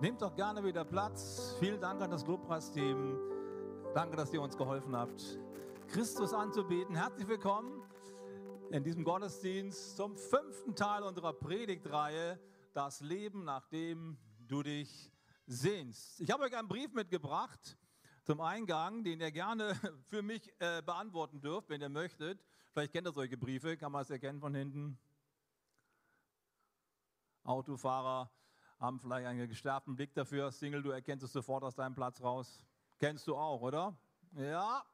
Nehmt doch gerne wieder Platz. Vielen Dank an das Lobpreisteam. Danke, dass ihr uns geholfen habt, Christus anzubeten. Herzlich willkommen in diesem Gottesdienst zum fünften Teil unserer Predigtreihe, das Leben, nachdem du dich sehnst. Ich habe euch einen Brief mitgebracht zum Eingang, den ihr gerne für mich äh, beantworten dürft, wenn ihr möchtet. Vielleicht kennt ihr solche Briefe, kann man es erkennen von hinten. Autofahrer haben vielleicht einen gestärkten Blick dafür. Single, du erkennst es sofort aus deinem Platz raus. Kennst du auch, oder? Ja,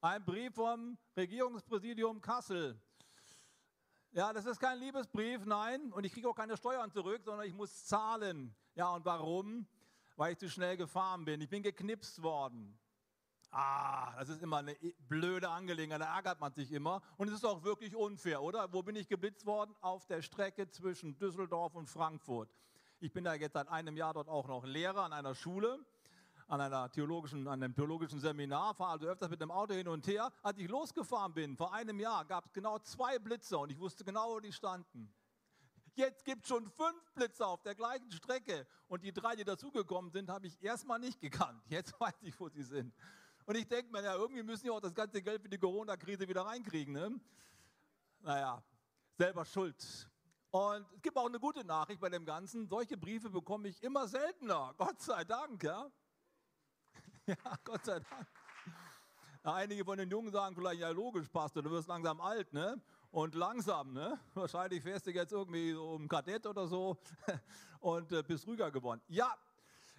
ein Brief vom Regierungspräsidium Kassel. Ja, das ist kein Liebesbrief, nein. Und ich kriege auch keine Steuern zurück, sondern ich muss zahlen. Ja, und warum? Weil ich zu schnell gefahren bin. Ich bin geknipst worden. Ah, das ist immer eine blöde Angelegenheit, da ärgert man sich immer. Und es ist auch wirklich unfair, oder? Wo bin ich geblitzt worden? Auf der Strecke zwischen Düsseldorf und Frankfurt. Ich bin da jetzt seit einem Jahr dort auch noch Lehrer an einer Schule, an, einer theologischen, an einem theologischen Seminar, fahre also öfters mit dem Auto hin und her. Als ich losgefahren bin, vor einem Jahr, gab es genau zwei Blitze und ich wusste genau, wo die standen. Jetzt gibt es schon fünf Blitze auf der gleichen Strecke und die drei, die dazugekommen sind, habe ich erstmal nicht gekannt. Jetzt weiß ich, wo sie sind. Und ich denke mir, ja, irgendwie müssen die auch das ganze Geld für die Corona-Krise wieder reinkriegen. Ne? Naja, selber schuld. Und es gibt auch eine gute Nachricht bei dem Ganzen. Solche Briefe bekomme ich immer seltener. Gott sei Dank, ja. ja, Gott sei Dank. Einige von den Jungen sagen vielleicht, ja logisch, Pastor, du wirst langsam alt, ne? Und langsam, ne? Wahrscheinlich fährst du jetzt irgendwie so um Kadett oder so und äh, bist ruhiger geworden. Ja,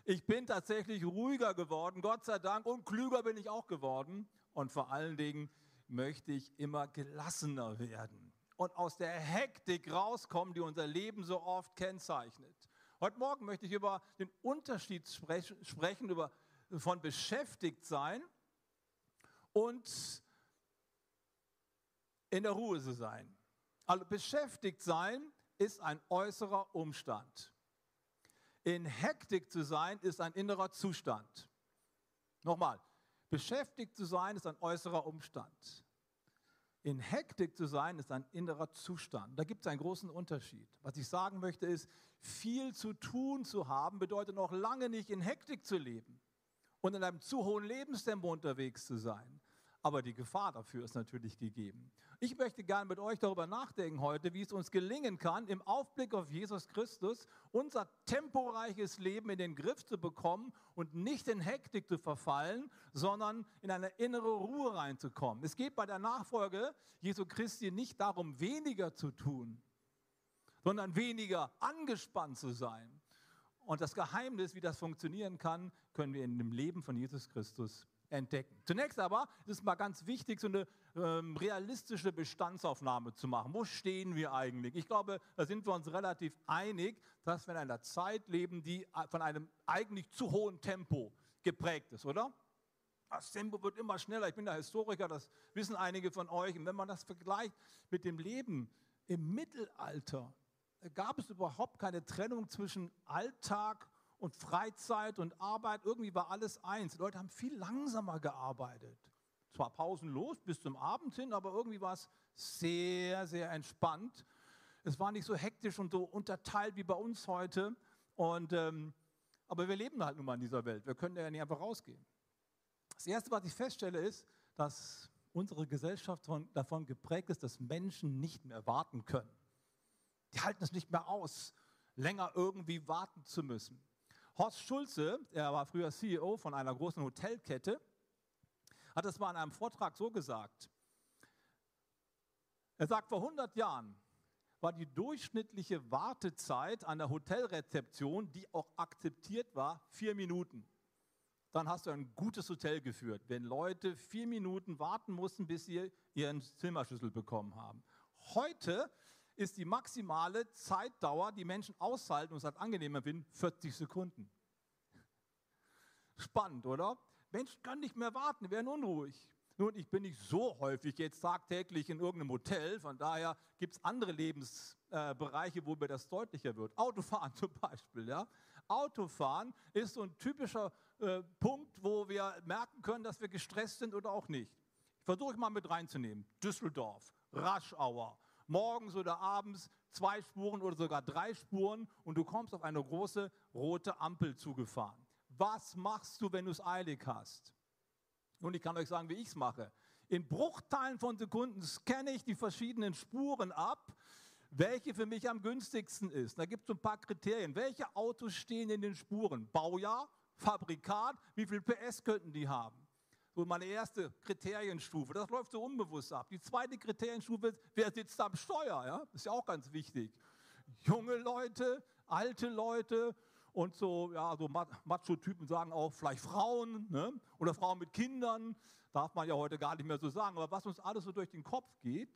ich bin tatsächlich ruhiger geworden, Gott sei Dank, und klüger bin ich auch geworden. Und vor allen Dingen möchte ich immer gelassener werden und aus der Hektik rauskommen, die unser Leben so oft kennzeichnet. Heute Morgen möchte ich über den Unterschied sprechen, über, von beschäftigt sein und in der Ruhe zu sein. Also beschäftigt sein ist ein äußerer Umstand. In Hektik zu sein ist ein innerer Zustand. Nochmal, beschäftigt zu sein ist ein äußerer Umstand. In Hektik zu sein ist ein innerer Zustand. Da gibt es einen großen Unterschied. Was ich sagen möchte ist, viel zu tun zu haben bedeutet noch lange nicht in Hektik zu leben und in einem zu hohen Lebenstempo unterwegs zu sein. Aber die Gefahr dafür ist natürlich gegeben. Ich möchte gerne mit euch darüber nachdenken heute, wie es uns gelingen kann, im Aufblick auf Jesus Christus unser temporeiches Leben in den Griff zu bekommen und nicht in Hektik zu verfallen, sondern in eine innere Ruhe reinzukommen. Es geht bei der Nachfolge Jesu Christi nicht darum, weniger zu tun, sondern weniger angespannt zu sein. Und das Geheimnis, wie das funktionieren kann, können wir in dem Leben von Jesus Christus entdecken. Zunächst aber ist es mal ganz wichtig, so eine ähm, realistische Bestandsaufnahme zu machen. Wo stehen wir eigentlich? Ich glaube, da sind wir uns relativ einig, dass wir in einer Zeit leben, die äh, von einem eigentlich zu hohen Tempo geprägt ist, oder? Das Tempo wird immer schneller. Ich bin der Historiker, das wissen einige von euch. Und wenn man das vergleicht mit dem Leben im Mittelalter, gab es überhaupt keine Trennung zwischen Alltag und Freizeit und Arbeit, irgendwie war alles eins. Die Leute haben viel langsamer gearbeitet. Zwar pausenlos bis zum Abend hin, aber irgendwie war es sehr, sehr entspannt. Es war nicht so hektisch und so unterteilt wie bei uns heute. Und, ähm, aber wir leben halt nun mal in dieser Welt. Wir können ja nicht einfach rausgehen. Das Erste, was ich feststelle, ist, dass unsere Gesellschaft von, davon geprägt ist, dass Menschen nicht mehr warten können. Die halten es nicht mehr aus, länger irgendwie warten zu müssen. Horst Schulze, er war früher CEO von einer großen Hotelkette, hat es mal in einem Vortrag so gesagt. Er sagt, vor 100 Jahren war die durchschnittliche Wartezeit an der Hotelrezeption, die auch akzeptiert war, vier Minuten. Dann hast du ein gutes Hotel geführt, wenn Leute vier Minuten warten mussten, bis sie ihren Zimmerschlüssel bekommen haben. Heute ist die maximale Zeitdauer, die Menschen aushalten und es halt angenehmer finden, 40 Sekunden. Spannend, oder? Menschen können nicht mehr warten, werden unruhig. Nun, ich bin nicht so häufig jetzt tagtäglich in irgendeinem Hotel, von daher gibt es andere Lebensbereiche, äh, wo mir das deutlicher wird. Autofahren zum Beispiel. Ja? Autofahren ist so ein typischer äh, Punkt, wo wir merken können, dass wir gestresst sind oder auch nicht. Ich versuche mal mit reinzunehmen. Düsseldorf, Raschauer, morgens oder abends zwei Spuren oder sogar drei Spuren und du kommst auf eine große rote Ampel zugefahren. Was machst du, wenn du es eilig hast? Und ich kann euch sagen, wie ich es mache. In Bruchteilen von Sekunden scanne ich die verschiedenen Spuren ab, welche für mich am günstigsten ist. Da gibt es ein paar Kriterien. Welche Autos stehen in den Spuren? Baujahr, Fabrikat, wie viel PS könnten die haben? So meine erste Kriterienstufe. Das läuft so unbewusst ab. Die zweite Kriterienstufe ist, wer sitzt am Steuer? Ja? Ist ja auch ganz wichtig. Junge Leute, alte Leute und so, ja, so Macho-Typen sagen auch vielleicht Frauen ne? oder Frauen mit Kindern. Darf man ja heute gar nicht mehr so sagen. Aber was uns alles so durch den Kopf geht,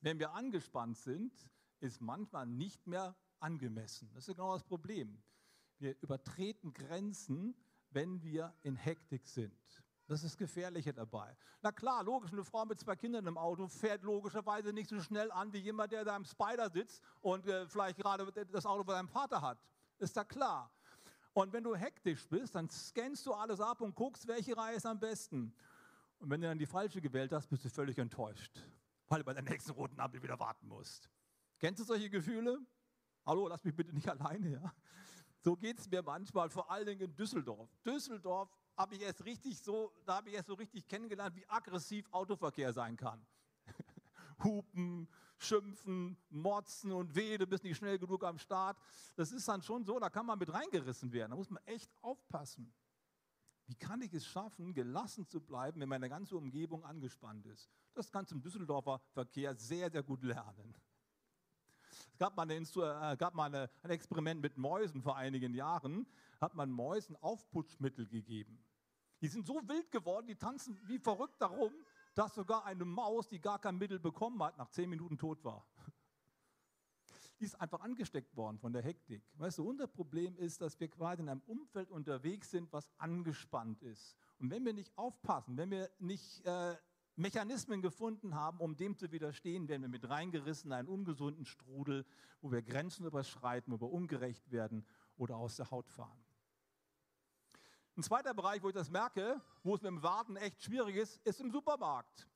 wenn wir angespannt sind, ist manchmal nicht mehr angemessen. Das ist genau das Problem. Wir übertreten Grenzen, wenn wir in Hektik sind. Das ist Gefährliche dabei. Na klar, logisch, eine Frau mit zwei Kindern im Auto fährt logischerweise nicht so schnell an wie jemand, der da im Spider sitzt und äh, vielleicht gerade das Auto von seinem Vater hat. Ist da klar. Und wenn du hektisch bist, dann scannst du alles ab und guckst, welche Reihe ist am besten. Und wenn du dann die falsche gewählt hast, bist du völlig enttäuscht, weil du bei der nächsten roten Ampel wieder warten musst. Kennst du solche Gefühle? Hallo, lass mich bitte nicht alleine, ja? So geht es mir manchmal, vor allen Dingen in Düsseldorf. Düsseldorf habe ich erst richtig so, da habe ich erst so richtig kennengelernt, wie aggressiv Autoverkehr sein kann. Hupen, schimpfen, motzen und weh, du bist nicht schnell genug am Start. Das ist dann schon so, da kann man mit reingerissen werden. Da muss man echt aufpassen. Wie kann ich es schaffen, gelassen zu bleiben, wenn meine ganze Umgebung angespannt ist? Das kannst du im Düsseldorfer Verkehr sehr, sehr gut lernen. Es gab mal, eine, äh, gab mal eine, ein Experiment mit Mäusen vor einigen Jahren, hat man Mäusen Aufputschmittel gegeben. Die sind so wild geworden, die tanzen wie verrückt darum, dass sogar eine Maus, die gar kein Mittel bekommen hat, nach zehn Minuten tot war. Die ist einfach angesteckt worden von der Hektik. Weißt du, unser Problem ist, dass wir quasi in einem Umfeld unterwegs sind, was angespannt ist. Und wenn wir nicht aufpassen, wenn wir nicht äh, Mechanismen gefunden haben, um dem zu widerstehen, werden wir mit reingerissen in einen ungesunden Strudel, wo wir Grenzen überschreiten, wo wir ungerecht werden oder aus der Haut fahren. Ein zweiter Bereich, wo ich das merke, wo es mit dem Warten echt schwierig ist, ist im Supermarkt.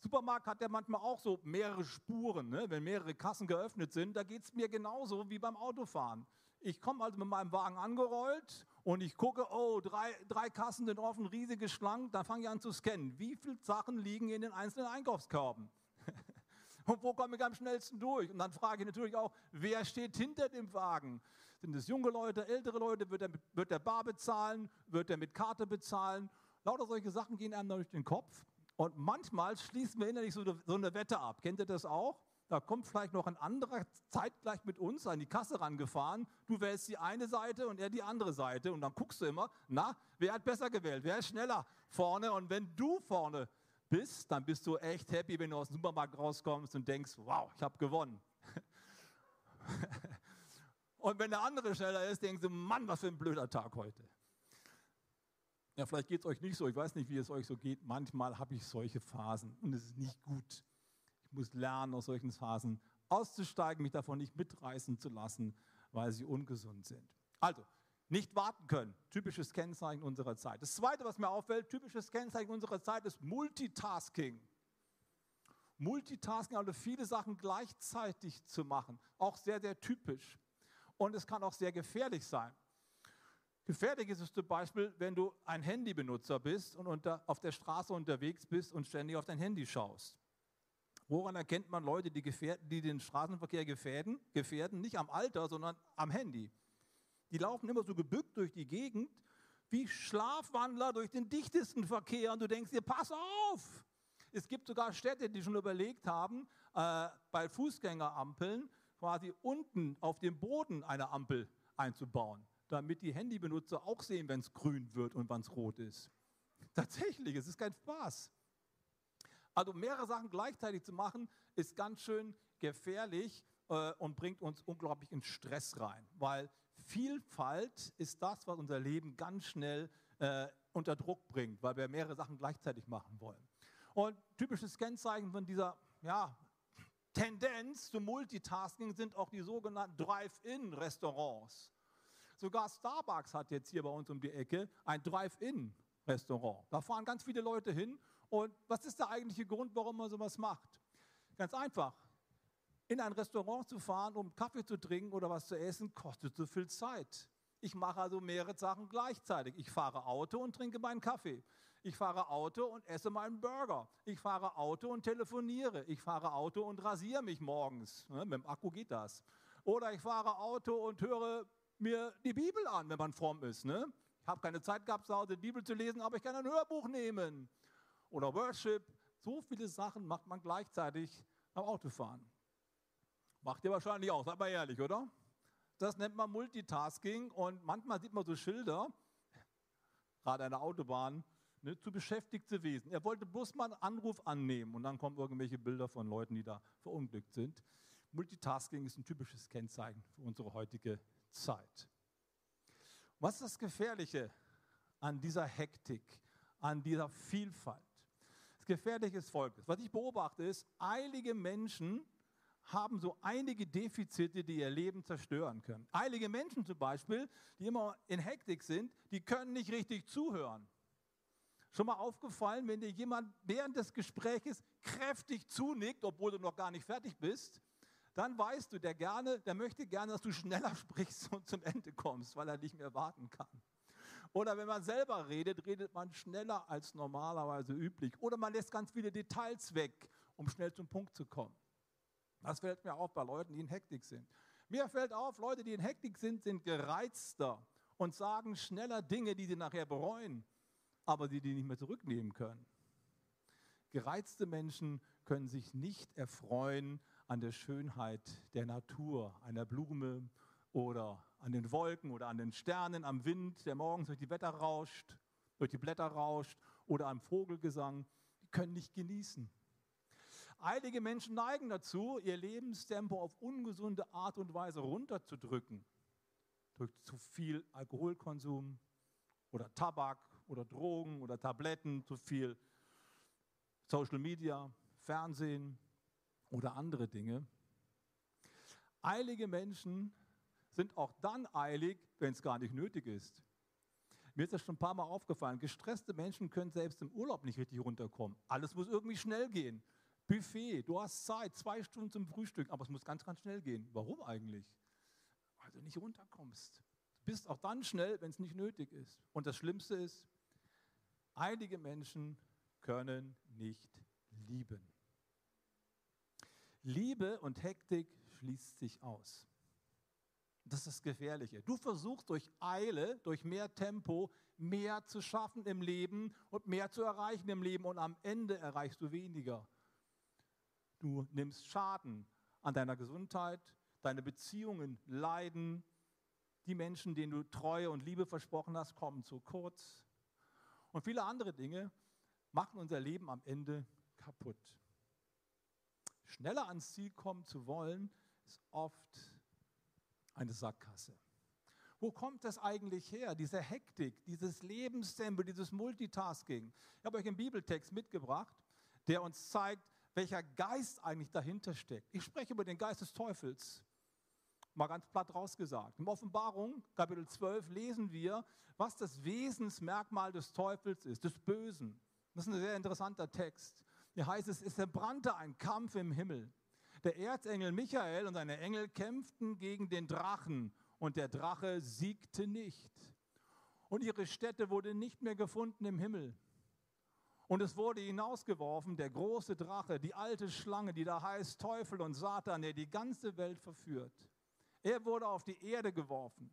Supermarkt hat ja manchmal auch so mehrere Spuren, ne? wenn mehrere Kassen geöffnet sind. Da geht es mir genauso wie beim Autofahren. Ich komme also mit meinem Wagen angerollt und ich gucke, oh, drei, drei Kassen sind offen, riesige Schlangen. Dann fange ich an zu scannen. Wie viele Sachen liegen in den einzelnen Einkaufskörben? und wo komme ich am schnellsten durch? Und dann frage ich natürlich auch, wer steht hinter dem Wagen? Sind es junge Leute, ältere Leute? Wird er, mit, wird er bar bezahlen? Wird er mit Karte bezahlen? Lauter solche Sachen gehen einem durch den Kopf. Und manchmal schließen wir innerlich so eine, so eine Wette ab. Kennt ihr das auch? Da kommt vielleicht noch ein anderer zeitgleich mit uns an die Kasse rangefahren. Du wählst die eine Seite und er die andere Seite. Und dann guckst du immer, na, wer hat besser gewählt? Wer ist schneller vorne? Und wenn du vorne bist, dann bist du echt happy, wenn du aus dem Supermarkt rauskommst und denkst, wow, ich habe gewonnen. Und wenn der andere schneller ist, denken sie, Mann, was für ein blöder Tag heute. Ja, vielleicht geht es euch nicht so. Ich weiß nicht, wie es euch so geht. Manchmal habe ich solche Phasen und es ist nicht gut. Ich muss lernen, aus solchen Phasen auszusteigen, mich davon nicht mitreißen zu lassen, weil sie ungesund sind. Also, nicht warten können. Typisches Kennzeichen unserer Zeit. Das Zweite, was mir auffällt, typisches Kennzeichen unserer Zeit ist Multitasking. Multitasking, also viele Sachen gleichzeitig zu machen. Auch sehr, sehr typisch und es kann auch sehr gefährlich sein. Gefährlich ist es zum Beispiel, wenn du ein Handybenutzer bist und unter, auf der Straße unterwegs bist und ständig auf dein Handy schaust. Woran erkennt man Leute, die, gefährden, die den Straßenverkehr gefährden? gefährden? Nicht am Alter, sondern am Handy. Die laufen immer so gebückt durch die Gegend, wie Schlafwandler durch den dichtesten Verkehr. Und du denkst dir, pass auf! Es gibt sogar Städte, die schon überlegt haben, äh, bei Fußgängerampeln quasi unten auf dem Boden eine Ampel einzubauen, damit die Handybenutzer auch sehen, wenn es grün wird und wann es rot ist. Tatsächlich, es ist kein Spaß. Also mehrere Sachen gleichzeitig zu machen, ist ganz schön gefährlich äh, und bringt uns unglaublich in Stress rein, weil Vielfalt ist das, was unser Leben ganz schnell äh, unter Druck bringt, weil wir mehrere Sachen gleichzeitig machen wollen. Und typisches Kennzeichen von dieser ja, Tendenz zum Multitasking sind auch die sogenannten Drive-In-Restaurants. Sogar Starbucks hat jetzt hier bei uns um die Ecke ein Drive-In-Restaurant. Da fahren ganz viele Leute hin. Und was ist der eigentliche Grund, warum man sowas macht? Ganz einfach. In ein Restaurant zu fahren, um Kaffee zu trinken oder was zu essen, kostet so viel Zeit. Ich mache also mehrere Sachen gleichzeitig. Ich fahre Auto und trinke meinen Kaffee. Ich fahre Auto und esse meinen Burger. Ich fahre Auto und telefoniere. Ich fahre Auto und rasiere mich morgens. Ne, mit dem Akku geht das. Oder ich fahre Auto und höre mir die Bibel an, wenn man fromm ist. Ne? Ich habe keine Zeit gehabt, zu Hause die Bibel zu lesen, aber ich kann ein Hörbuch nehmen. Oder Worship. So viele Sachen macht man gleichzeitig beim Autofahren. Macht ihr wahrscheinlich auch, seid mal ehrlich, oder? Das nennt man Multitasking und manchmal sieht man so Schilder, gerade an der Autobahn, ne, zu beschäftigte Wesen. Er wollte bloß mal einen Anruf annehmen und dann kommen irgendwelche Bilder von Leuten, die da verunglückt sind. Multitasking ist ein typisches Kennzeichen für unsere heutige Zeit. Was ist das Gefährliche an dieser Hektik, an dieser Vielfalt? Das Gefährliche ist folgendes. Was ich beobachte ist, eilige Menschen haben so einige Defizite, die ihr Leben zerstören können. Eilige Menschen zum Beispiel, die immer in Hektik sind, die können nicht richtig zuhören. Schon mal aufgefallen, wenn dir jemand während des Gespräches kräftig zunickt, obwohl du noch gar nicht fertig bist, dann weißt du, der gerne, der möchte gerne, dass du schneller sprichst und zum Ende kommst, weil er nicht mehr warten kann. Oder wenn man selber redet, redet man schneller als normalerweise üblich. Oder man lässt ganz viele Details weg, um schnell zum Punkt zu kommen. Das fällt mir auf bei Leuten, die in Hektik sind. Mir fällt auf, Leute, die in Hektik sind, sind gereizter und sagen schneller Dinge, die sie nachher bereuen, aber die die nicht mehr zurücknehmen können. Gereizte Menschen können sich nicht erfreuen an der Schönheit der Natur, einer Blume oder an den Wolken oder an den Sternen, am Wind, der morgens durch die Wetter rauscht, durch die Blätter rauscht oder am Vogelgesang. Die können nicht genießen. Einige Menschen neigen dazu, ihr Lebenstempo auf ungesunde Art und Weise runterzudrücken. Durch zu viel Alkoholkonsum oder Tabak oder Drogen oder Tabletten, zu viel Social Media, Fernsehen, oder andere Dinge. Eilige Menschen sind auch dann eilig, wenn es gar nicht nötig ist. Mir ist das schon ein paar Mal aufgefallen. Gestresste Menschen können selbst im Urlaub nicht richtig runterkommen. Alles muss irgendwie schnell gehen. Buffet, du hast Zeit, zwei Stunden zum Frühstück, aber es muss ganz, ganz schnell gehen. Warum eigentlich? Weil du nicht runterkommst. Du bist auch dann schnell, wenn es nicht nötig ist. Und das Schlimmste ist, einige Menschen können nicht lieben. Liebe und Hektik schließt sich aus. Das ist das Gefährliche. Du versuchst durch Eile, durch mehr Tempo, mehr zu schaffen im Leben und mehr zu erreichen im Leben und am Ende erreichst du weniger. Du nimmst Schaden an deiner Gesundheit, deine Beziehungen leiden, die Menschen, denen du Treue und Liebe versprochen hast, kommen zu kurz. Und viele andere Dinge machen unser Leben am Ende kaputt schneller ans Ziel kommen zu wollen, ist oft eine Sackgasse. Wo kommt das eigentlich her, diese Hektik, dieses Lebenstempo, dieses Multitasking? Ich habe euch einen Bibeltext mitgebracht, der uns zeigt, welcher Geist eigentlich dahinter steckt. Ich spreche über den Geist des Teufels. Mal ganz platt rausgesagt. In Offenbarung, Kapitel 12, lesen wir, was das Wesensmerkmal des Teufels ist, des Bösen. Das ist ein sehr interessanter Text. Hier heißt es, es entbrannte ein Kampf im Himmel. Der Erzengel Michael und seine Engel kämpften gegen den Drachen und der Drache siegte nicht. Und ihre Stätte wurde nicht mehr gefunden im Himmel. Und es wurde hinausgeworfen, der große Drache, die alte Schlange, die da heißt Teufel und Satan, der die ganze Welt verführt. Er wurde auf die Erde geworfen.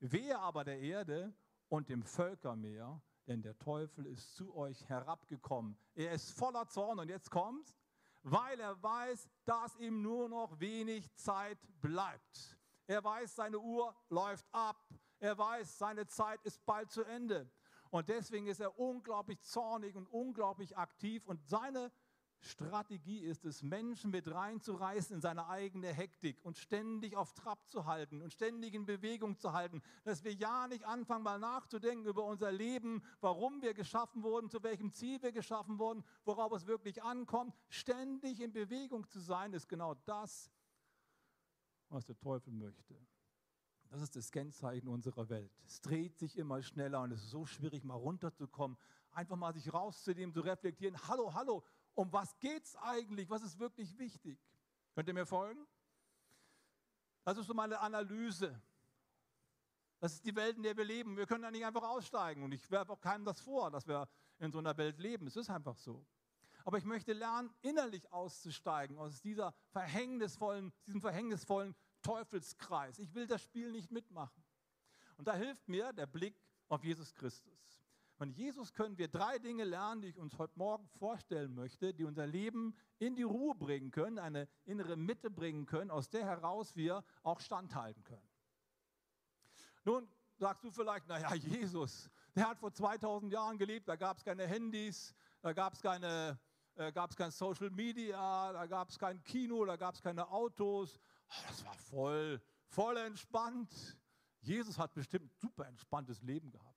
Wehe aber der Erde und dem Völkermeer, denn der Teufel ist zu euch herabgekommen. Er ist voller Zorn und jetzt kommt's, weil er weiß, dass ihm nur noch wenig Zeit bleibt. Er weiß, seine Uhr läuft ab. Er weiß, seine Zeit ist bald zu Ende. Und deswegen ist er unglaublich zornig und unglaublich aktiv und seine Strategie ist es, Menschen mit reinzureißen in seine eigene Hektik und ständig auf Trab zu halten und ständig in Bewegung zu halten, dass wir ja nicht anfangen, mal nachzudenken über unser Leben, warum wir geschaffen wurden, zu welchem Ziel wir geschaffen wurden, worauf es wirklich ankommt. Ständig in Bewegung zu sein, ist genau das, was der Teufel möchte. Das ist das Kennzeichen unserer Welt. Es dreht sich immer schneller und es ist so schwierig, mal runterzukommen, einfach mal sich rauszunehmen, zu reflektieren. Hallo, hallo, um was geht es eigentlich? Was ist wirklich wichtig? Könnt ihr mir folgen? Das ist so meine Analyse. Das ist die Welt, in der wir leben. Wir können da nicht einfach aussteigen. Und ich werfe auch keinem das vor, dass wir in so einer Welt leben. Es ist einfach so. Aber ich möchte lernen, innerlich auszusteigen aus dieser verhängnisvollen, diesem verhängnisvollen Teufelskreis. Ich will das Spiel nicht mitmachen. Und da hilft mir der Blick auf Jesus Christus. Von Jesus können wir drei Dinge lernen, die ich uns heute Morgen vorstellen möchte, die unser Leben in die Ruhe bringen können, eine innere Mitte bringen können, aus der heraus wir auch standhalten können. Nun sagst du vielleicht, naja, Jesus, der hat vor 2000 Jahren gelebt, da gab es keine Handys, da gab es keine äh, gab es kein Social Media, da gab es kein Kino, da gab es keine Autos. Oh, das war voll, voll entspannt. Jesus hat bestimmt ein super entspanntes Leben gehabt.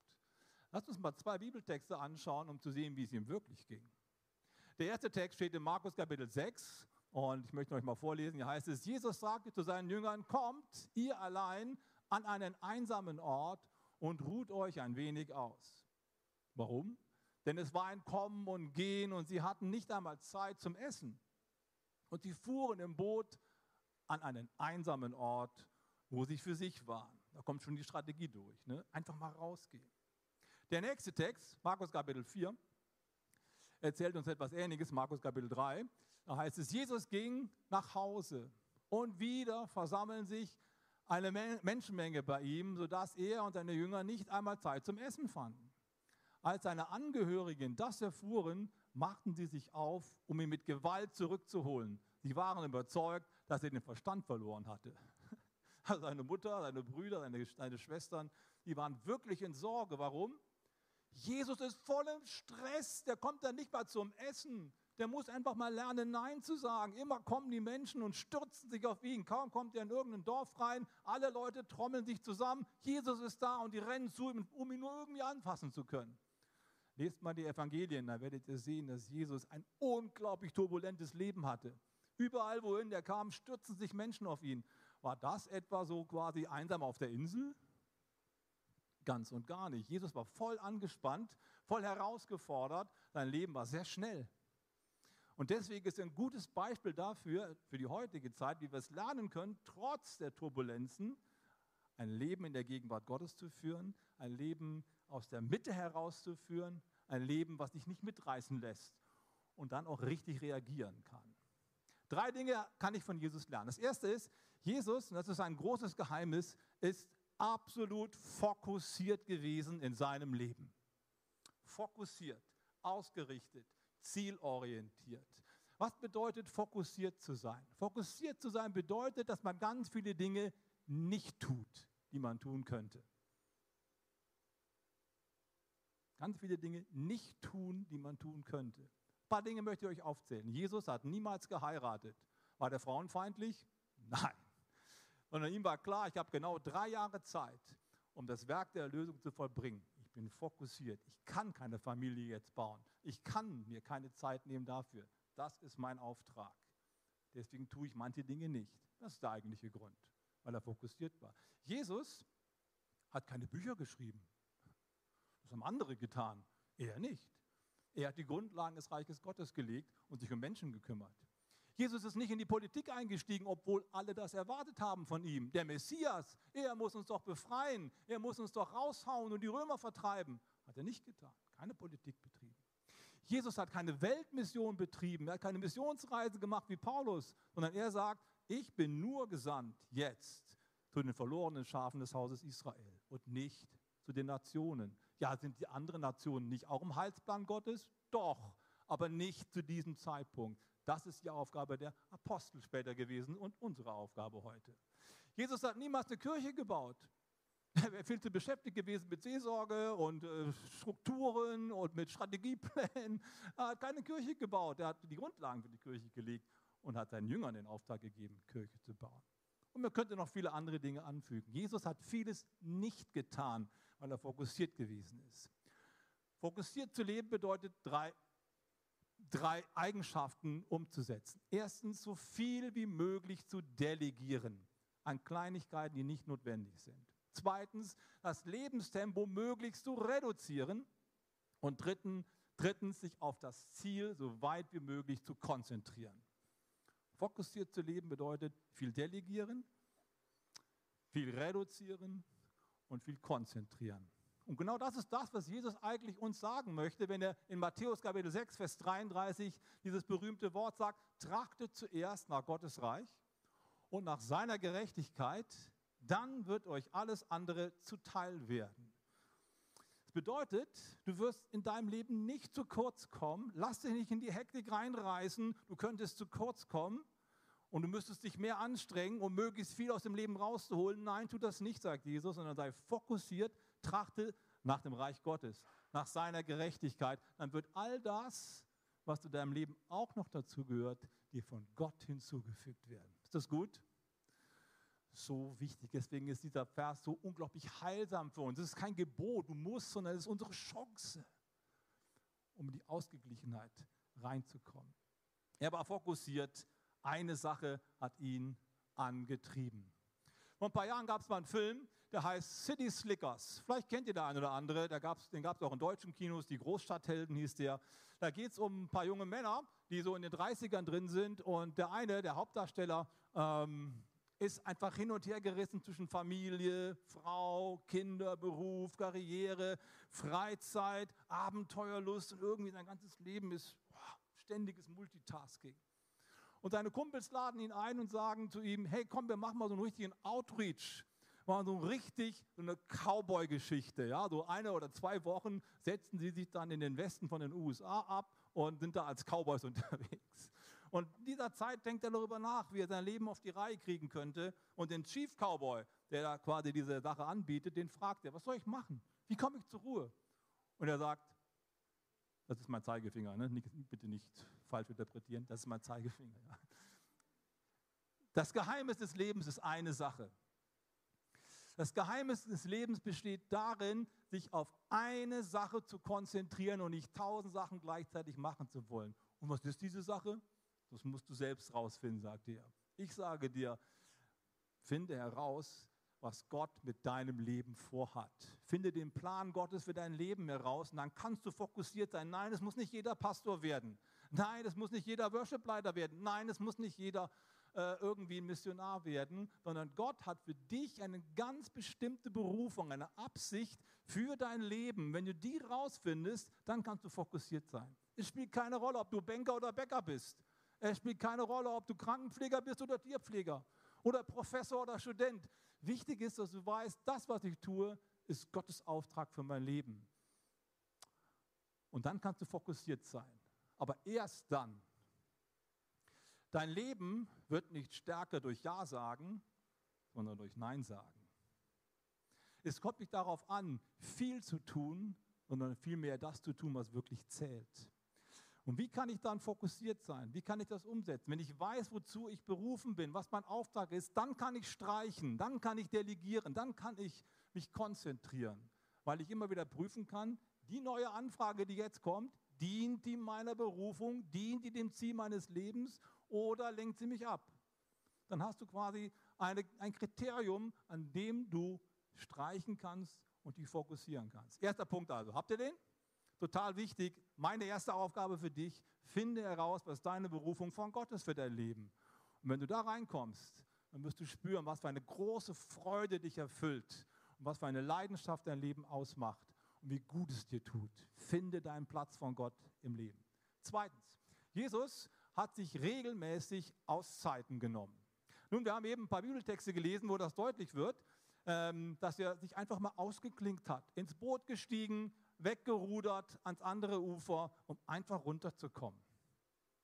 Lass uns mal zwei Bibeltexte anschauen, um zu sehen, wie es ihm wirklich ging. Der erste Text steht in Markus Kapitel 6 und ich möchte euch mal vorlesen. Hier heißt es, Jesus sagte zu seinen Jüngern, kommt ihr allein an einen einsamen Ort und ruht euch ein wenig aus. Warum? Denn es war ein Kommen und Gehen und sie hatten nicht einmal Zeit zum Essen. Und sie fuhren im Boot an einen einsamen Ort, wo sie für sich waren. Da kommt schon die Strategie durch. Ne? Einfach mal rausgehen. Der nächste Text, Markus Kapitel 4, erzählt uns etwas Ähnliches, Markus Kapitel 3. Da heißt es, Jesus ging nach Hause und wieder versammeln sich eine Menschenmenge bei ihm, sodass er und seine Jünger nicht einmal Zeit zum Essen fanden. Als seine Angehörigen das erfuhren, machten sie sich auf, um ihn mit Gewalt zurückzuholen. Sie waren überzeugt, dass er den Verstand verloren hatte. Also seine Mutter, seine Brüder, seine, seine Schwestern, die waren wirklich in Sorge. Warum? Jesus ist voll im Stress, der kommt dann nicht mal zum Essen. Der muss einfach mal lernen, Nein zu sagen. Immer kommen die Menschen und stürzen sich auf ihn. Kaum kommt er in irgendein Dorf rein, alle Leute trommeln sich zusammen. Jesus ist da und die rennen zu ihm, um ihn nur irgendwie anfassen zu können. Lest mal die Evangelien, da werdet ihr sehen, dass Jesus ein unglaublich turbulentes Leben hatte. Überall, wohin er kam, stürzen sich Menschen auf ihn. War das etwa so quasi einsam auf der Insel? Ganz und gar nicht. Jesus war voll angespannt, voll herausgefordert. Sein Leben war sehr schnell. Und deswegen ist ein gutes Beispiel dafür, für die heutige Zeit, wie wir es lernen können, trotz der Turbulenzen ein Leben in der Gegenwart Gottes zu führen, ein Leben aus der Mitte herauszuführen, ein Leben, was dich nicht mitreißen lässt und dann auch richtig reagieren kann. Drei Dinge kann ich von Jesus lernen. Das erste ist, Jesus, und das ist ein großes Geheimnis, ist absolut fokussiert gewesen in seinem Leben. Fokussiert, ausgerichtet, zielorientiert. Was bedeutet fokussiert zu sein? Fokussiert zu sein bedeutet, dass man ganz viele Dinge nicht tut, die man tun könnte. Ganz viele Dinge nicht tun, die man tun könnte. Ein paar Dinge möchte ich euch aufzählen. Jesus hat niemals geheiratet. War der frauenfeindlich? Nein. Sondern ihm war klar, ich habe genau drei Jahre Zeit, um das Werk der Erlösung zu vollbringen. Ich bin fokussiert. Ich kann keine Familie jetzt bauen. Ich kann mir keine Zeit nehmen dafür. Das ist mein Auftrag. Deswegen tue ich manche Dinge nicht. Das ist der eigentliche Grund, weil er fokussiert war. Jesus hat keine Bücher geschrieben. Das haben andere getan. Er nicht. Er hat die Grundlagen des Reiches Gottes gelegt und sich um Menschen gekümmert. Jesus ist nicht in die Politik eingestiegen, obwohl alle das erwartet haben von ihm. Der Messias, er muss uns doch befreien, er muss uns doch raushauen und die Römer vertreiben. Hat er nicht getan, keine Politik betrieben. Jesus hat keine Weltmission betrieben, er hat keine Missionsreise gemacht wie Paulus, sondern er sagt, ich bin nur gesandt jetzt zu den verlorenen Schafen des Hauses Israel und nicht zu den Nationen. Ja, sind die anderen Nationen nicht auch im Heilsplan Gottes? Doch, aber nicht zu diesem Zeitpunkt. Das ist die Aufgabe der Apostel später gewesen und unsere Aufgabe heute. Jesus hat niemals eine Kirche gebaut. Er wäre viel zu beschäftigt gewesen mit Seelsorge und äh, Strukturen und mit Strategieplänen. Er hat keine Kirche gebaut. Er hat die Grundlagen für die Kirche gelegt und hat seinen Jüngern den Auftrag gegeben, Kirche zu bauen. Und man könnte noch viele andere Dinge anfügen. Jesus hat vieles nicht getan, weil er fokussiert gewesen ist. Fokussiert zu leben bedeutet drei, drei Eigenschaften umzusetzen. Erstens, so viel wie möglich zu delegieren an Kleinigkeiten, die nicht notwendig sind. Zweitens, das Lebenstempo möglichst zu reduzieren. Und dritten, drittens, sich auf das Ziel so weit wie möglich zu konzentrieren. Fokussiert zu leben bedeutet viel delegieren, viel reduzieren und viel konzentrieren. Und genau das ist das, was Jesus eigentlich uns sagen möchte, wenn er in Matthäus Kapitel 6, Vers 33 dieses berühmte Wort sagt, trachtet zuerst nach Gottes Reich und nach seiner Gerechtigkeit, dann wird euch alles andere zuteil werden. Das bedeutet, du wirst in deinem Leben nicht zu kurz kommen, lass dich nicht in die Hektik reinreißen, du könntest zu kurz kommen und du müsstest dich mehr anstrengen, um möglichst viel aus dem Leben rauszuholen. Nein, tu das nicht, sagt Jesus, sondern sei fokussiert, trachte nach dem Reich Gottes, nach seiner Gerechtigkeit. Dann wird all das, was zu deinem Leben auch noch dazu gehört, dir von Gott hinzugefügt werden. Ist das gut? so wichtig. Deswegen ist dieser Vers so unglaublich heilsam für uns. Es ist kein Gebot, du musst, sondern es ist unsere Chance, um in die Ausgeglichenheit reinzukommen. Er war fokussiert, eine Sache hat ihn angetrieben. Vor ein paar Jahren gab es mal einen Film, der heißt City Slickers. Vielleicht kennt ihr der eine oder andere, der gab's, den gab es auch in deutschen Kinos, die Großstadthelden hieß der. Da geht es um ein paar junge Männer, die so in den 30ern drin sind und der eine, der Hauptdarsteller, ähm, ist einfach hin und her gerissen zwischen Familie, Frau, Kinder, Beruf, Karriere, Freizeit, Abenteuerlust und irgendwie sein ganzes Leben ist boah, ständiges Multitasking. Und seine Kumpels laden ihn ein und sagen zu ihm, hey komm, wir machen mal so einen richtigen Outreach. Machen so richtig so eine Cowboy-Geschichte. Ja? So eine oder zwei Wochen setzen sie sich dann in den Westen von den USA ab und sind da als Cowboys unterwegs. Und in dieser Zeit denkt er darüber nach, wie er sein Leben auf die Reihe kriegen könnte. Und den Chief Cowboy, der da quasi diese Sache anbietet, den fragt er, was soll ich machen? Wie komme ich zur Ruhe? Und er sagt, das ist mein Zeigefinger, ne? bitte nicht falsch interpretieren, das ist mein Zeigefinger. Ja. Das Geheimnis des Lebens ist eine Sache. Das Geheimnis des Lebens besteht darin, sich auf eine Sache zu konzentrieren und nicht tausend Sachen gleichzeitig machen zu wollen. Und was ist diese Sache? Das musst du selbst rausfinden, sagt er. Ich sage dir, finde heraus, was Gott mit deinem Leben vorhat. Finde den Plan Gottes für dein Leben heraus und dann kannst du fokussiert sein. Nein, es muss nicht jeder Pastor werden. Nein, es muss nicht jeder Worshipleiter werden. Nein, es muss nicht jeder äh, irgendwie ein Missionar werden, sondern Gott hat für dich eine ganz bestimmte Berufung, eine Absicht für dein Leben. Wenn du die rausfindest, dann kannst du fokussiert sein. Es spielt keine Rolle, ob du Banker oder Bäcker bist. Es spielt keine Rolle, ob du Krankenpfleger bist oder Tierpfleger oder Professor oder Student. Wichtig ist, dass du weißt, das, was ich tue, ist Gottes Auftrag für mein Leben. Und dann kannst du fokussiert sein. Aber erst dann. Dein Leben wird nicht stärker durch Ja sagen, sondern durch Nein sagen. Es kommt nicht darauf an, viel zu tun, sondern vielmehr das zu tun, was wirklich zählt. Und wie kann ich dann fokussiert sein? Wie kann ich das umsetzen? Wenn ich weiß, wozu ich berufen bin, was mein Auftrag ist, dann kann ich streichen, dann kann ich delegieren, dann kann ich mich konzentrieren, weil ich immer wieder prüfen kann, die neue Anfrage, die jetzt kommt, dient die meiner Berufung, dient die dem Ziel meines Lebens oder lenkt sie mich ab? Dann hast du quasi eine, ein Kriterium, an dem du streichen kannst und dich fokussieren kannst. Erster Punkt also. Habt ihr den? Total wichtig, meine erste Aufgabe für dich, finde heraus, was deine Berufung von Gott ist für dein Leben. Und wenn du da reinkommst, dann wirst du spüren, was für eine große Freude dich erfüllt und was für eine Leidenschaft dein Leben ausmacht und wie gut es dir tut. Finde deinen Platz von Gott im Leben. Zweitens, Jesus hat sich regelmäßig Auszeiten genommen. Nun, wir haben eben ein paar Bibeltexte gelesen, wo das deutlich wird, ähm, dass er sich einfach mal ausgeklinkt hat, ins Boot gestiegen, weggerudert ans andere Ufer, um einfach runterzukommen.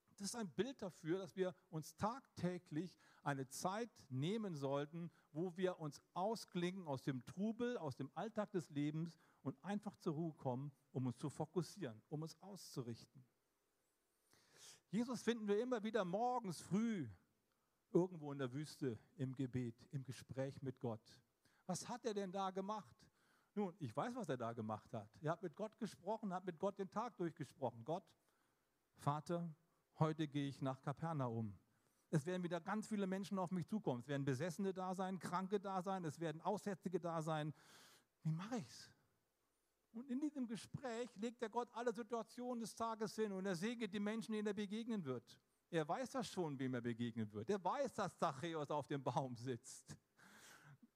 Das ist ein Bild dafür, dass wir uns tagtäglich eine Zeit nehmen sollten, wo wir uns ausklinken aus dem Trubel, aus dem Alltag des Lebens und einfach zur Ruhe kommen, um uns zu fokussieren, um uns auszurichten. Jesus finden wir immer wieder morgens früh irgendwo in der Wüste im Gebet, im Gespräch mit Gott. Was hat er denn da gemacht? Nun, ich weiß, was er da gemacht hat. Er hat mit Gott gesprochen, hat mit Gott den Tag durchgesprochen. Gott, Vater, heute gehe ich nach Kapernaum. Es werden wieder ganz viele Menschen auf mich zukommen. Es werden Besessene da sein, Kranke da sein, es werden Aussätzige da sein. Wie mache ich es? Und in diesem Gespräch legt der Gott alle Situationen des Tages hin und er segnet die Menschen, denen er begegnen wird. Er weiß das schon, wem er begegnen wird. Er weiß, dass Zachäus auf dem Baum sitzt.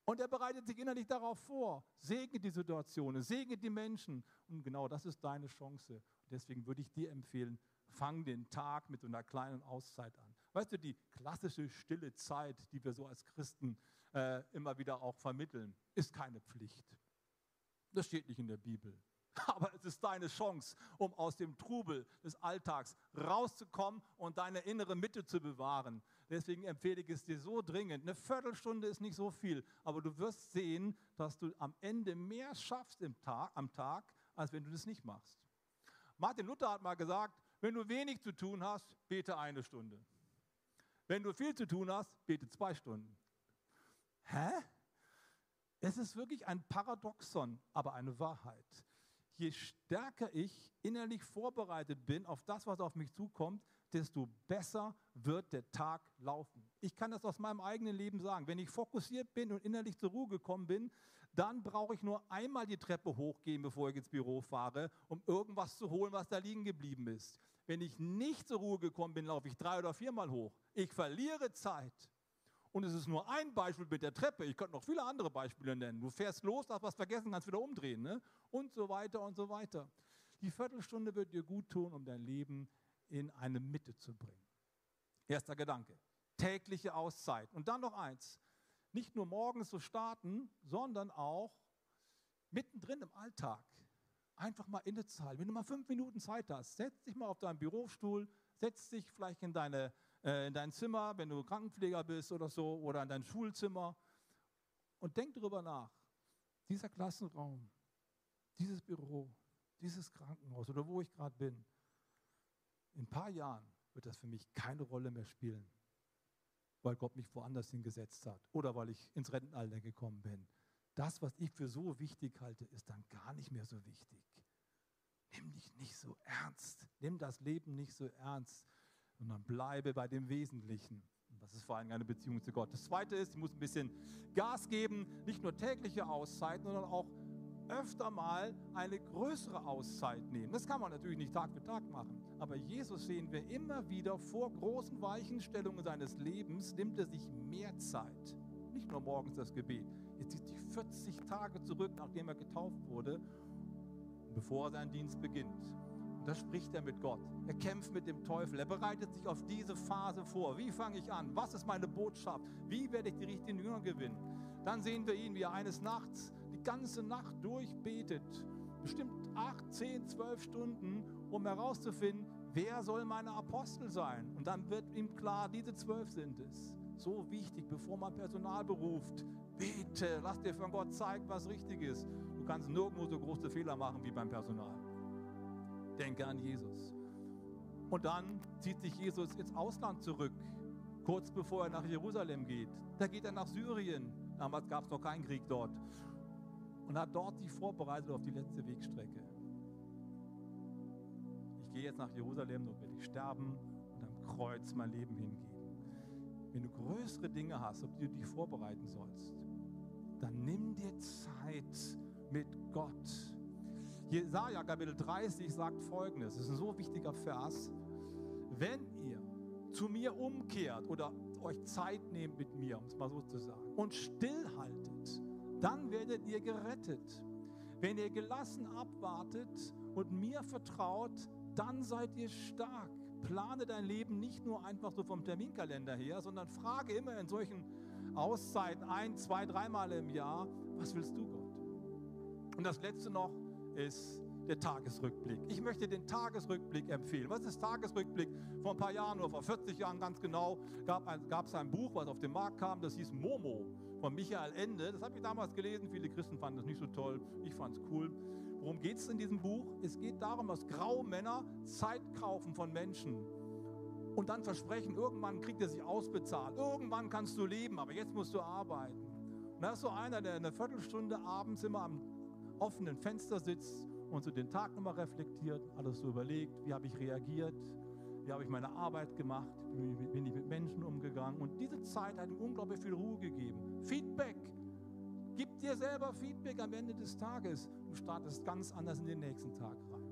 Und er bereitet sich innerlich darauf vor. Segne die Situationen, segne die Menschen. Und genau das ist deine Chance. Deswegen würde ich dir empfehlen, fang den Tag mit so einer kleinen Auszeit an. Weißt du, die klassische stille Zeit, die wir so als Christen äh, immer wieder auch vermitteln, ist keine Pflicht. Das steht nicht in der Bibel. Aber es ist deine Chance, um aus dem Trubel des Alltags rauszukommen und deine innere Mitte zu bewahren. Deswegen empfehle ich es dir so dringend. Eine Viertelstunde ist nicht so viel, aber du wirst sehen, dass du am Ende mehr schaffst im Tag, am Tag, als wenn du das nicht machst. Martin Luther hat mal gesagt, wenn du wenig zu tun hast, bete eine Stunde. Wenn du viel zu tun hast, bete zwei Stunden. Hä? Es ist wirklich ein Paradoxon, aber eine Wahrheit. Je stärker ich innerlich vorbereitet bin auf das, was auf mich zukommt, desto besser wird der Tag laufen. Ich kann das aus meinem eigenen Leben sagen. Wenn ich fokussiert bin und innerlich zur Ruhe gekommen bin, dann brauche ich nur einmal die Treppe hochgehen, bevor ich ins Büro fahre, um irgendwas zu holen, was da liegen geblieben ist. Wenn ich nicht zur Ruhe gekommen bin, laufe ich drei oder viermal hoch. Ich verliere Zeit. Und es ist nur ein Beispiel mit der Treppe. Ich könnte noch viele andere Beispiele nennen. Du fährst los, hast was vergessen, kannst wieder umdrehen. Ne? Und so weiter und so weiter. Die Viertelstunde wird dir gut tun, um dein Leben in eine Mitte zu bringen. Erster Gedanke. Tägliche Auszeit. Und dann noch eins. Nicht nur morgens zu starten, sondern auch mittendrin im Alltag. Einfach mal innezuhalten. Wenn du mal fünf Minuten Zeit hast, setz dich mal auf deinen Bürostuhl, setz dich vielleicht in, deine, äh, in dein Zimmer, wenn du Krankenpfleger bist oder so, oder in dein Schulzimmer und denk darüber nach. Dieser Klassenraum, dieses Büro, dieses Krankenhaus oder wo ich gerade bin, in ein paar Jahren wird das für mich keine Rolle mehr spielen, weil Gott mich woanders hingesetzt hat oder weil ich ins Rentenalter gekommen bin. Das, was ich für so wichtig halte, ist dann gar nicht mehr so wichtig. Nimm dich nicht so ernst. Nimm das Leben nicht so ernst, sondern bleibe bei dem Wesentlichen. Das ist vor allem eine Beziehung zu Gott. Das Zweite ist, ich muss ein bisschen Gas geben, nicht nur tägliche Auszeiten, sondern auch öfter mal eine größere Auszeit nehmen. Das kann man natürlich nicht Tag für Tag machen. Aber Jesus sehen wir immer wieder vor großen Weichenstellungen seines Lebens, nimmt er sich mehr Zeit. Nicht nur morgens das Gebet. Jetzt zieht sich 40 Tage zurück, nachdem er getauft wurde, bevor er seinen Dienst beginnt. Und da spricht er mit Gott. Er kämpft mit dem Teufel. Er bereitet sich auf diese Phase vor. Wie fange ich an? Was ist meine Botschaft? Wie werde ich die richtigen Jünger gewinnen? Dann sehen wir ihn, wie er eines Nachts ganze Nacht durchbetet. Bestimmt acht, zehn, zwölf Stunden, um herauszufinden, wer soll meine Apostel sein. Und dann wird ihm klar, diese zwölf sind es. So wichtig, bevor man Personal beruft. Bete, lass dir von Gott zeigen, was richtig ist. Du kannst nirgendwo so große Fehler machen wie beim Personal. Denke an Jesus. Und dann zieht sich Jesus ins Ausland zurück, kurz bevor er nach Jerusalem geht. Da geht er nach Syrien. Damals gab es noch keinen Krieg dort. Und hat dort sich vorbereitet auf die letzte Wegstrecke. Ich gehe jetzt nach Jerusalem, dort werde ich sterben und am Kreuz mein Leben hingeben. Wenn du größere Dinge hast, auf die du dich vorbereiten sollst, dann nimm dir Zeit mit Gott. Jesaja Kapitel 30 sagt folgendes: Das ist ein so wichtiger Vers. Wenn ihr zu mir umkehrt oder euch Zeit nehmt mit mir, um es mal so zu sagen, und stillhaltet, dann werdet ihr gerettet. Wenn ihr gelassen abwartet und mir vertraut, dann seid ihr stark. Plane dein Leben nicht nur einfach so vom Terminkalender her, sondern frage immer in solchen Auszeiten ein, zwei, dreimal im Jahr, was willst du Gott? Und das letzte noch ist der Tagesrückblick. Ich möchte den Tagesrückblick empfehlen. Was ist Tagesrückblick? Vor ein paar Jahren oder vor 40 Jahren ganz genau gab es ein Buch, was auf den Markt kam, das hieß Momo von Michael Ende. Das habe ich damals gelesen. Viele Christen fanden das nicht so toll. Ich fand es cool. Worum geht es in diesem Buch? Es geht darum, dass graue Männer Zeit kaufen von Menschen und dann versprechen, irgendwann kriegt er sich ausbezahlt. Irgendwann kannst du leben, aber jetzt musst du arbeiten. Und da ist so einer, der eine Viertelstunde abends immer am offenen Fenster sitzt und so den Tag nochmal reflektiert, alles so überlegt, wie habe ich reagiert, wie habe ich meine Arbeit gemacht, wie bin ich mit Menschen umgegangen. Und diese Zeit hat ihm unglaublich viel Ruhe gegeben. Feedback. Gib dir selber Feedback am Ende des Tages. Du startest ganz anders in den nächsten Tag rein.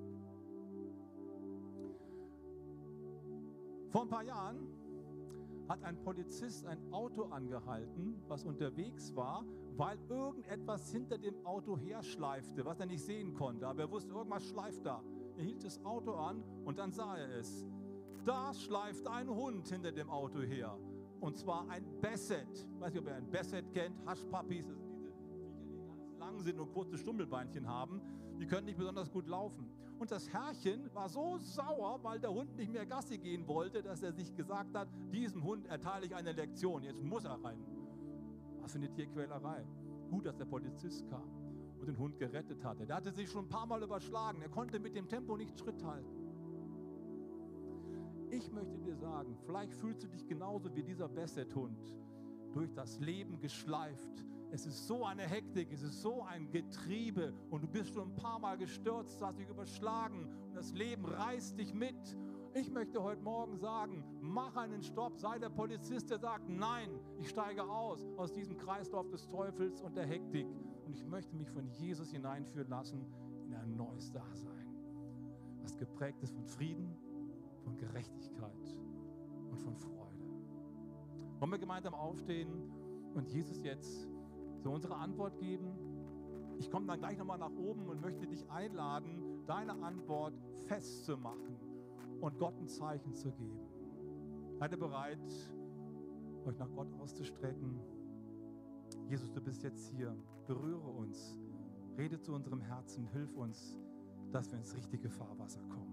Vor ein paar Jahren hat ein Polizist ein Auto angehalten, was unterwegs war, weil irgendetwas hinter dem Auto herschleifte, was er nicht sehen konnte. Aber er wusste, irgendwas schleift da. Er hielt das Auto an und dann sah er es. Da schleift ein Hund hinter dem Auto her. Und zwar ein Basset. Ich weiß nicht, ob ihr ein Basset kennt. Haschpuppies, das sind diese Viecher, die ganz lang sind und kurze Stummelbeinchen haben. Die können nicht besonders gut laufen. Und das Herrchen war so sauer, weil der Hund nicht mehr Gassi gehen wollte, dass er sich gesagt hat, diesem Hund erteile ich eine Lektion. Jetzt muss er rein. Was für eine Tierquälerei. Gut, dass der Polizist kam und den Hund gerettet hatte. Der hatte sich schon ein paar Mal überschlagen. Er konnte mit dem Tempo nicht Schritt halten. Ich möchte dir sagen, vielleicht fühlst du dich genauso wie dieser Basset-Hund durch das Leben geschleift. Es ist so eine Hektik, es ist so ein Getriebe und du bist schon ein paar Mal gestürzt, hast dich überschlagen und das Leben reißt dich mit. Ich möchte heute Morgen sagen, mach einen Stopp, sei der Polizist, der sagt, nein, ich steige aus aus diesem Kreislauf des Teufels und der Hektik und ich möchte mich von Jesus hineinführen lassen in ein neues Dasein, was geprägt ist von Frieden, von Gerechtigkeit und von Freude. Wollen wir gemeinsam aufstehen und Jesus jetzt so unsere Antwort geben? Ich komme dann gleich nochmal nach oben und möchte dich einladen, deine Antwort festzumachen und Gott ein Zeichen zu geben. Seid ihr bereit, euch nach Gott auszustrecken? Jesus, du bist jetzt hier. Berühre uns. Rede zu unserem Herzen. Hilf uns, dass wir ins richtige Fahrwasser kommen.